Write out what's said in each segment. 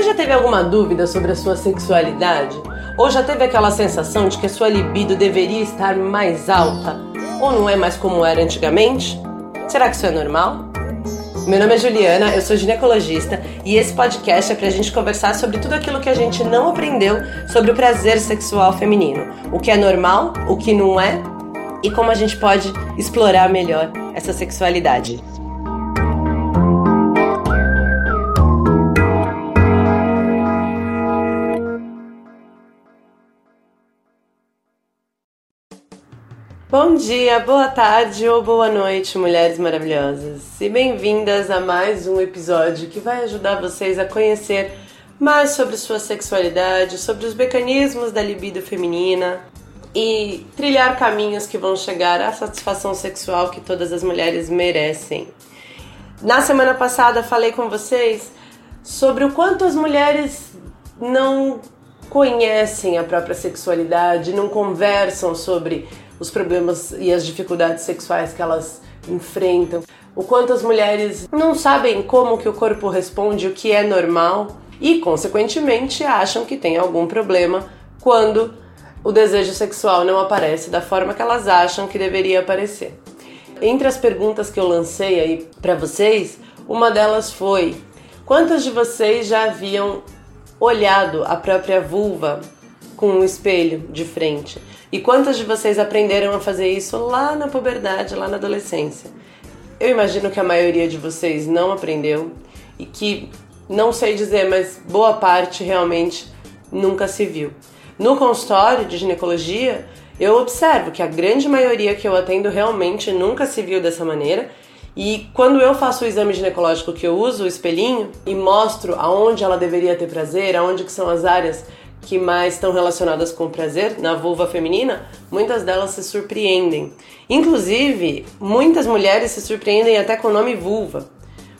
Você já teve alguma dúvida sobre a sua sexualidade? Ou já teve aquela sensação de que a sua libido deveria estar mais alta? Ou não é mais como era antigamente? Será que isso é normal? Meu nome é Juliana, eu sou ginecologista e esse podcast é pra gente conversar sobre tudo aquilo que a gente não aprendeu sobre o prazer sexual feminino. O que é normal, o que não é e como a gente pode explorar melhor essa sexualidade. Bom dia, boa tarde ou boa noite, mulheres maravilhosas. E bem-vindas a mais um episódio que vai ajudar vocês a conhecer mais sobre sua sexualidade, sobre os mecanismos da libido feminina e trilhar caminhos que vão chegar à satisfação sexual que todas as mulheres merecem. Na semana passada falei com vocês sobre o quanto as mulheres não conhecem a própria sexualidade, não conversam sobre os problemas e as dificuldades sexuais que elas enfrentam, o quanto as mulheres não sabem como que o corpo responde, o que é normal e, consequentemente, acham que tem algum problema quando o desejo sexual não aparece da forma que elas acham que deveria aparecer. Entre as perguntas que eu lancei aí para vocês, uma delas foi: quantas de vocês já haviam olhado a própria vulva com um espelho de frente? E quantas de vocês aprenderam a fazer isso lá na puberdade, lá na adolescência? Eu imagino que a maioria de vocês não aprendeu e que, não sei dizer, mas boa parte realmente nunca se viu. No consultório de ginecologia, eu observo que a grande maioria que eu atendo realmente nunca se viu dessa maneira. E quando eu faço o exame ginecológico que eu uso o espelhinho e mostro aonde ela deveria ter prazer, aonde que são as áreas que mais estão relacionadas com prazer na vulva feminina, muitas delas se surpreendem. Inclusive, muitas mulheres se surpreendem até com o nome vulva,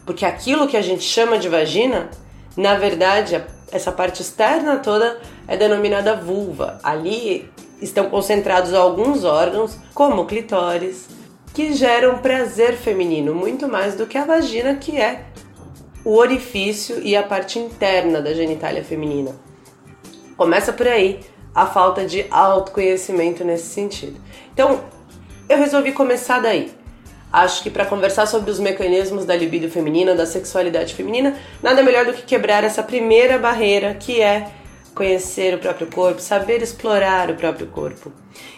porque aquilo que a gente chama de vagina, na verdade, essa parte externa toda é denominada vulva. Ali estão concentrados alguns órgãos, como o clitóris, que geram prazer feminino, muito mais do que a vagina, que é o orifício e a parte interna da genitália feminina. Começa por aí a falta de autoconhecimento nesse sentido. Então, eu resolvi começar daí. Acho que para conversar sobre os mecanismos da libido feminina, da sexualidade feminina, nada melhor do que quebrar essa primeira barreira que é conhecer o próprio corpo, saber explorar o próprio corpo.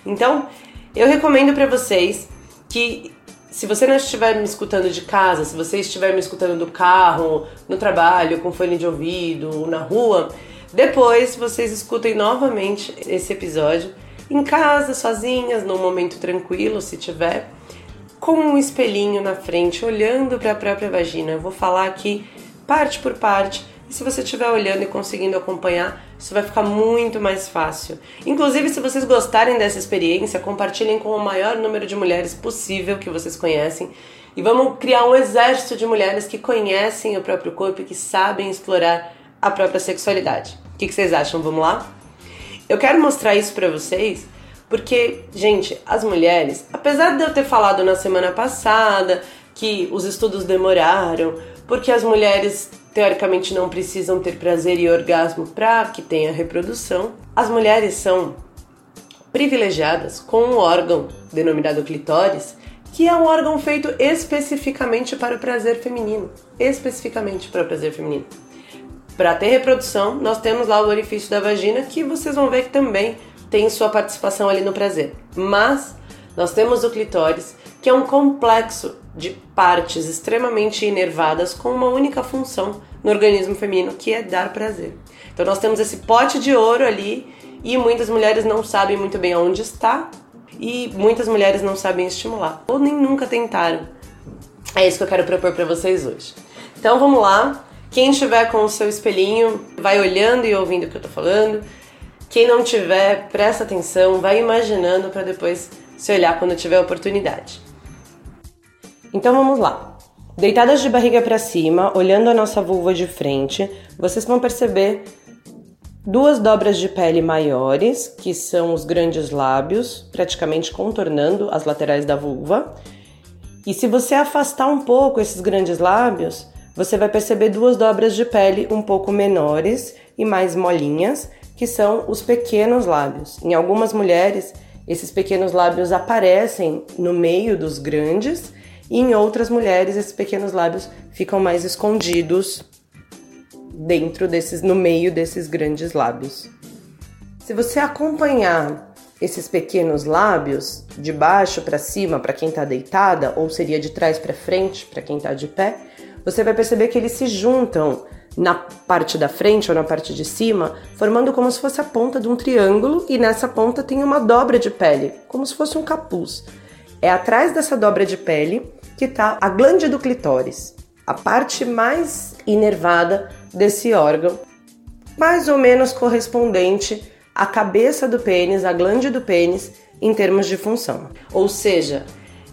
Então, eu recomendo para vocês que se você não estiver me escutando de casa, se você estiver me escutando do carro, no trabalho, com fone de ouvido, na rua, depois vocês escutem novamente esse episódio em casa, sozinhas, num momento tranquilo, se tiver, com um espelhinho na frente, olhando para a própria vagina. Eu vou falar aqui parte por parte. E se você estiver olhando e conseguindo acompanhar, isso vai ficar muito mais fácil. Inclusive, se vocês gostarem dessa experiência, compartilhem com o maior número de mulheres possível que vocês conhecem. E vamos criar um exército de mulheres que conhecem o próprio corpo e que sabem explorar a própria sexualidade. O que, que vocês acham? Vamos lá? Eu quero mostrar isso para vocês porque, gente, as mulheres, apesar de eu ter falado na semana passada que os estudos demoraram, porque as mulheres teoricamente não precisam ter prazer e orgasmo para que tenha reprodução, as mulheres são privilegiadas com um órgão denominado clitóris, que é um órgão feito especificamente para o prazer feminino, especificamente para o prazer feminino. Para ter reprodução, nós temos lá o orifício da vagina, que vocês vão ver que também tem sua participação ali no prazer. Mas nós temos o clitóris, que é um complexo de partes extremamente inervadas com uma única função no organismo feminino, que é dar prazer. Então nós temos esse pote de ouro ali e muitas mulheres não sabem muito bem onde está e muitas mulheres não sabem estimular ou nem nunca tentaram. É isso que eu quero propor para vocês hoje. Então vamos lá. Quem estiver com o seu espelhinho, vai olhando e ouvindo o que eu tô falando. Quem não tiver, presta atenção, vai imaginando para depois se olhar quando tiver oportunidade. Então vamos lá. Deitadas de barriga para cima, olhando a nossa vulva de frente, vocês vão perceber duas dobras de pele maiores, que são os grandes lábios, praticamente contornando as laterais da vulva. E se você afastar um pouco esses grandes lábios, você vai perceber duas dobras de pele um pouco menores e mais molinhas, que são os pequenos lábios. Em algumas mulheres, esses pequenos lábios aparecem no meio dos grandes, e em outras mulheres, esses pequenos lábios ficam mais escondidos dentro desses, no meio desses grandes lábios. Se você acompanhar esses pequenos lábios de baixo para cima para quem está deitada, ou seria de trás para frente para quem está de pé, você vai perceber que eles se juntam na parte da frente ou na parte de cima, formando como se fosse a ponta de um triângulo e nessa ponta tem uma dobra de pele, como se fosse um capuz. É atrás dessa dobra de pele que está a glande do clitóris, a parte mais inervada desse órgão, mais ou menos correspondente à cabeça do pênis, à glande do pênis em termos de função. Ou seja,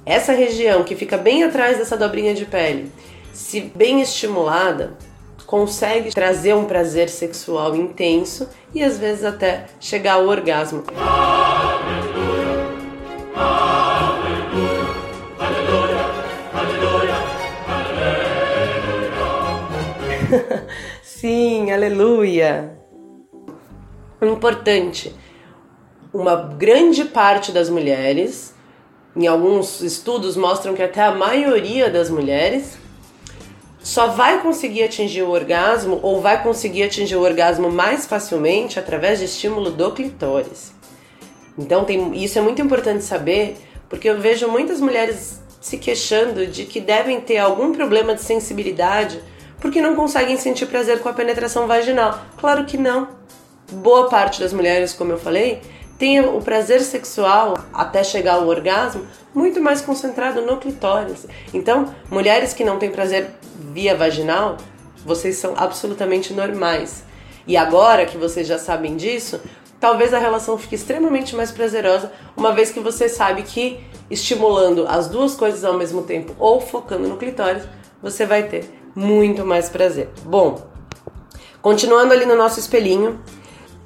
essa região que fica bem atrás dessa dobrinha de pele, se bem estimulada, consegue trazer um prazer sexual intenso e às vezes até chegar ao orgasmo. Sim, aleluia. Importante. Uma grande parte das mulheres, em alguns estudos mostram que até a maioria das mulheres só vai conseguir atingir o orgasmo ou vai conseguir atingir o orgasmo mais facilmente através de estímulo do clitóris. Então tem, isso é muito importante saber, porque eu vejo muitas mulheres se queixando de que devem ter algum problema de sensibilidade porque não conseguem sentir prazer com a penetração vaginal. Claro que não. Boa parte das mulheres, como eu falei, tem o prazer sexual até chegar ao orgasmo muito mais concentrado no clitóris. Então, mulheres que não têm prazer via vaginal, vocês são absolutamente normais. E agora que vocês já sabem disso, talvez a relação fique extremamente mais prazerosa, uma vez que você sabe que estimulando as duas coisas ao mesmo tempo ou focando no clitóris, você vai ter muito mais prazer. Bom, continuando ali no nosso espelhinho,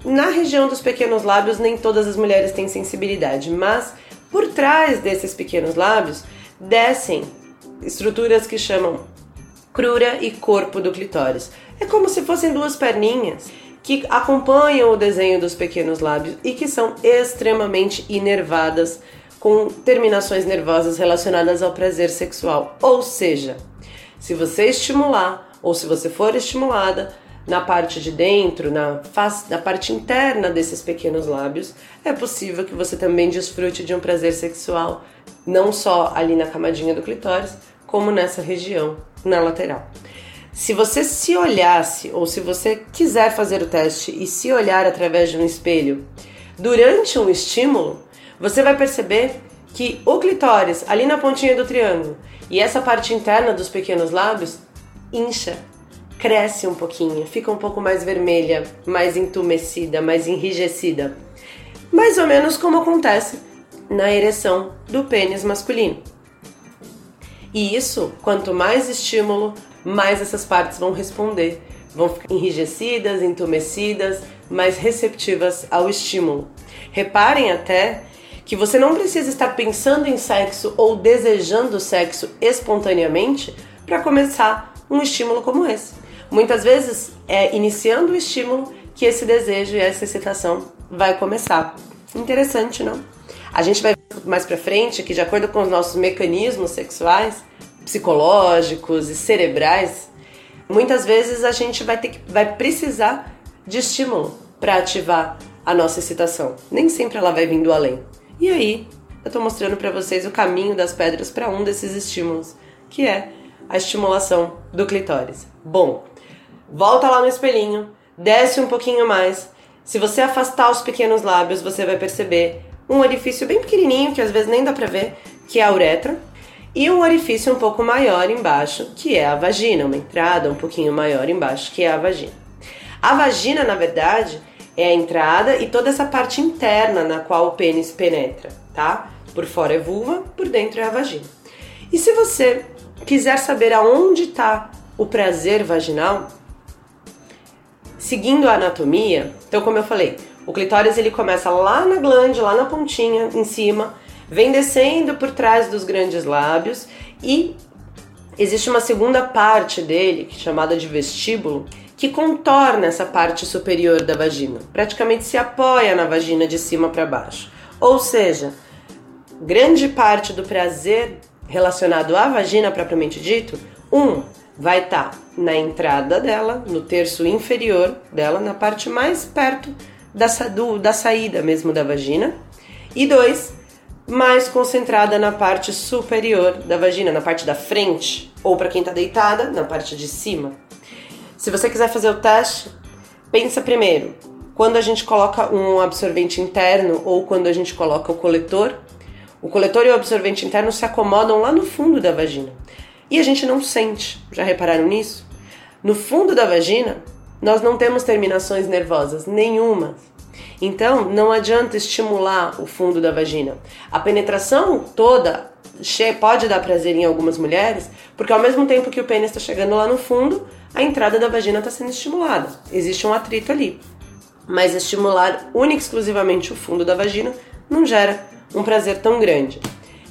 na região dos pequenos lábios nem todas as mulheres têm sensibilidade, mas por trás desses pequenos lábios descem estruturas que chamam crura e corpo do clitóris. É como se fossem duas perninhas que acompanham o desenho dos pequenos lábios e que são extremamente inervadas com terminações nervosas relacionadas ao prazer sexual. Ou seja, se você estimular ou se você for estimulada na parte de dentro, na, face, na parte interna desses pequenos lábios, é possível que você também desfrute de um prazer sexual, não só ali na camadinha do clitóris, como nessa região, na lateral. Se você se olhasse, ou se você quiser fazer o teste e se olhar através de um espelho durante um estímulo, você vai perceber que o clitóris, ali na pontinha do triângulo, e essa parte interna dos pequenos lábios incha, cresce um pouquinho, fica um pouco mais vermelha, mais entumecida, mais enrijecida. Mais ou menos como acontece na ereção do pênis masculino. E isso, quanto mais estímulo, mais essas partes vão responder, vão ficar enrijecidas, entumecidas, mais receptivas ao estímulo. Reparem até que você não precisa estar pensando em sexo ou desejando sexo espontaneamente para começar um estímulo como esse. Muitas vezes é iniciando o estímulo que esse desejo e essa excitação vai começar. Interessante, não? A gente vai mais para frente que de acordo com os nossos mecanismos sexuais, psicológicos e cerebrais, muitas vezes a gente vai ter que vai precisar de estímulo para ativar a nossa excitação. Nem sempre ela vai vindo além. E aí, eu estou mostrando para vocês o caminho das pedras para um desses estímulos, que é a estimulação do clitóris. Bom, volta lá no espelhinho, desce um pouquinho mais. Se você afastar os pequenos lábios, você vai perceber um orifício bem pequenininho, que às vezes nem dá pra ver, que é a uretra, e um orifício um pouco maior embaixo, que é a vagina, uma entrada um pouquinho maior embaixo, que é a vagina. A vagina, na verdade, é a entrada e toda essa parte interna na qual o pênis penetra, tá? Por fora é vulva, por dentro é a vagina. E se você quiser saber aonde está o prazer vaginal, seguindo a anatomia, então como eu falei, o clitóris ele começa lá na glande, lá na pontinha, em cima, vem descendo por trás dos grandes lábios e Existe uma segunda parte dele, é chamada de vestíbulo, que contorna essa parte superior da vagina, praticamente se apoia na vagina de cima para baixo. Ou seja, grande parte do prazer relacionado à vagina propriamente dito, um vai estar tá na entrada dela, no terço inferior dela, na parte mais perto da, do, da saída mesmo da vagina, e dois, mais concentrada na parte superior da vagina, na parte da frente, ou para quem está deitada, na parte de cima. Se você quiser fazer o teste, pensa primeiro, quando a gente coloca um absorvente interno ou quando a gente coloca o coletor, o coletor e o absorvente interno se acomodam lá no fundo da vagina. E a gente não sente. Já repararam nisso? No fundo da vagina, nós não temos terminações nervosas nenhuma. Então, não adianta estimular o fundo da vagina. A penetração toda pode dar prazer em algumas mulheres, porque ao mesmo tempo que o pênis está chegando lá no fundo, a entrada da vagina está sendo estimulada. Existe um atrito ali. Mas estimular única e exclusivamente o fundo da vagina não gera um prazer tão grande.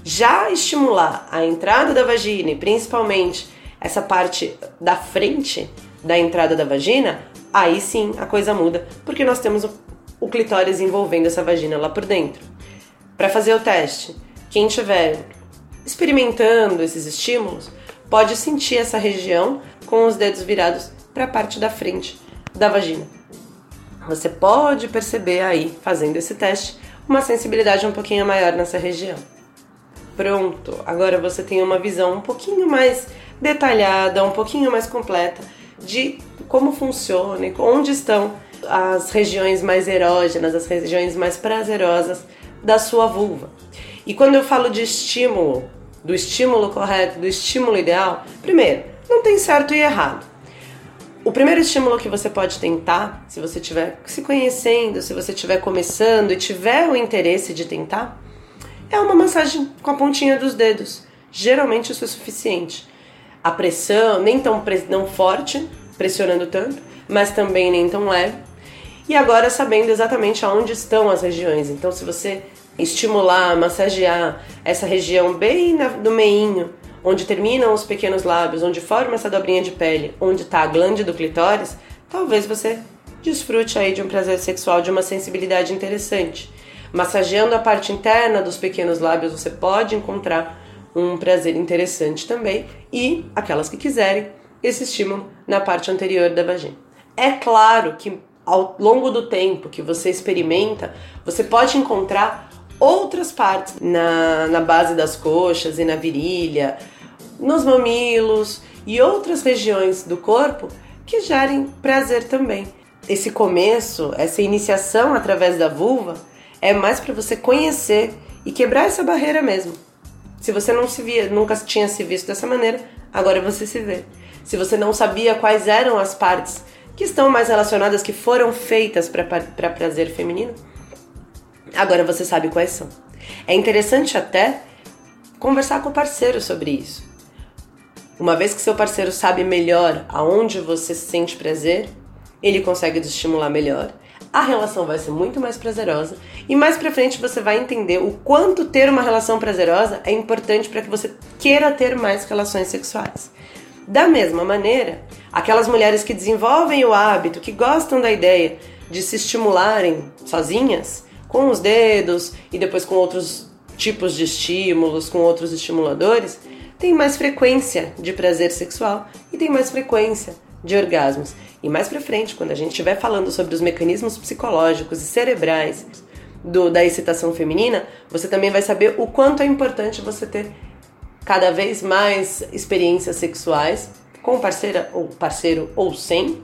Já estimular a entrada da vagina e principalmente essa parte da frente da entrada da vagina, aí sim a coisa muda, porque nós temos o, clitóris envolvendo essa vagina lá por dentro. Para fazer o teste, quem estiver experimentando esses estímulos pode sentir essa região com os dedos virados para a parte da frente da vagina. Você pode perceber aí, fazendo esse teste, uma sensibilidade um pouquinho maior nessa região. Pronto, agora você tem uma visão um pouquinho mais detalhada, um pouquinho mais completa de como funciona e onde estão as regiões mais erógenas, as regiões mais prazerosas da sua vulva. E quando eu falo de estímulo, do estímulo correto, do estímulo ideal, primeiro, não tem certo e errado. O primeiro estímulo que você pode tentar, se você estiver se conhecendo, se você estiver começando e tiver o interesse de tentar, é uma massagem com a pontinha dos dedos. Geralmente isso é suficiente. A pressão nem tão não forte, pressionando tanto, mas também nem tão leve. E agora sabendo exatamente aonde estão as regiões. Então, se você estimular, massagear essa região bem no meinho, onde terminam os pequenos lábios, onde forma essa dobrinha de pele, onde está a glande do clitóris, talvez você desfrute aí de um prazer sexual de uma sensibilidade interessante. Massageando a parte interna dos pequenos lábios, você pode encontrar um prazer interessante também e aquelas que quiserem esse estímulo na parte anterior da vagina. É claro que ao longo do tempo que você experimenta, você pode encontrar outras partes na, na base das coxas e na virilha, nos mamilos e outras regiões do corpo que gerem prazer também. Esse começo, essa iniciação através da vulva é mais para você conhecer e quebrar essa barreira mesmo. Se você não se via, nunca tinha se visto dessa maneira, agora você se vê. Se você não sabia quais eram as partes que estão mais relacionadas, que foram feitas para prazer feminino, Agora você sabe quais são. É interessante até conversar com o parceiro sobre isso. Uma vez que seu parceiro sabe melhor aonde você sente prazer, ele consegue te estimular melhor. A relação vai ser muito mais prazerosa e mais pra frente você vai entender o quanto ter uma relação prazerosa é importante para que você queira ter mais relações sexuais. Da mesma maneira, aquelas mulheres que desenvolvem o hábito, que gostam da ideia de se estimularem sozinhas, com os dedos e depois com outros tipos de estímulos, com outros estimuladores, tem mais frequência de prazer sexual e tem mais frequência de orgasmos. E mais para frente, quando a gente estiver falando sobre os mecanismos psicológicos e cerebrais do, da excitação feminina, você também vai saber o quanto é importante você ter cada vez mais experiências sexuais com parceira ou parceiro ou sem,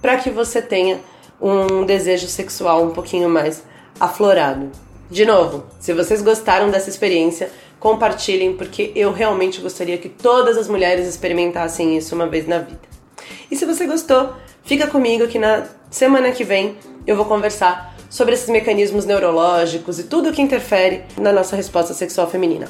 para que você tenha um desejo sexual um pouquinho mais aflorado. De novo, se vocês gostaram dessa experiência, compartilhem, porque eu realmente gostaria que todas as mulheres experimentassem isso uma vez na vida. E se você gostou, fica comigo que na semana que vem eu vou conversar sobre esses mecanismos neurológicos e tudo que interfere na nossa resposta sexual feminina.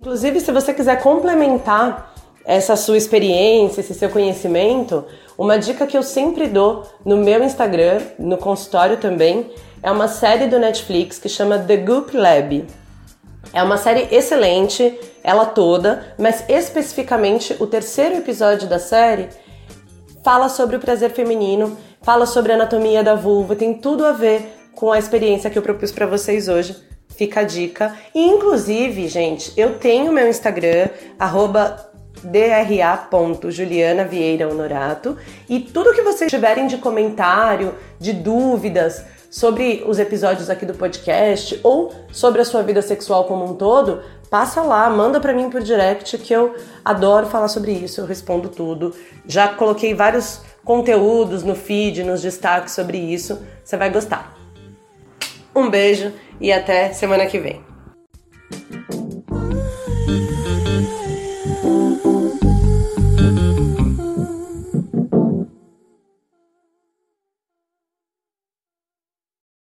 Inclusive, se você quiser complementar essa sua experiência, esse seu conhecimento, uma dica que eu sempre dou no meu Instagram, no consultório também, é uma série do Netflix que chama The Goop Lab. É uma série excelente, ela toda, mas especificamente o terceiro episódio da série fala sobre o prazer feminino, fala sobre a anatomia da vulva, tem tudo a ver com a experiência que eu propus para vocês hoje. Fica a dica. E inclusive, gente, eu tenho meu Instagram, arroba dra.julianavieirahonorato e tudo que vocês tiverem de comentário, de dúvidas sobre os episódios aqui do podcast ou sobre a sua vida sexual como um todo, passa lá, manda para mim por direct que eu adoro falar sobre isso, eu respondo tudo. Já coloquei vários conteúdos no feed, nos destaques sobre isso, você vai gostar. Um beijo e até semana que vem.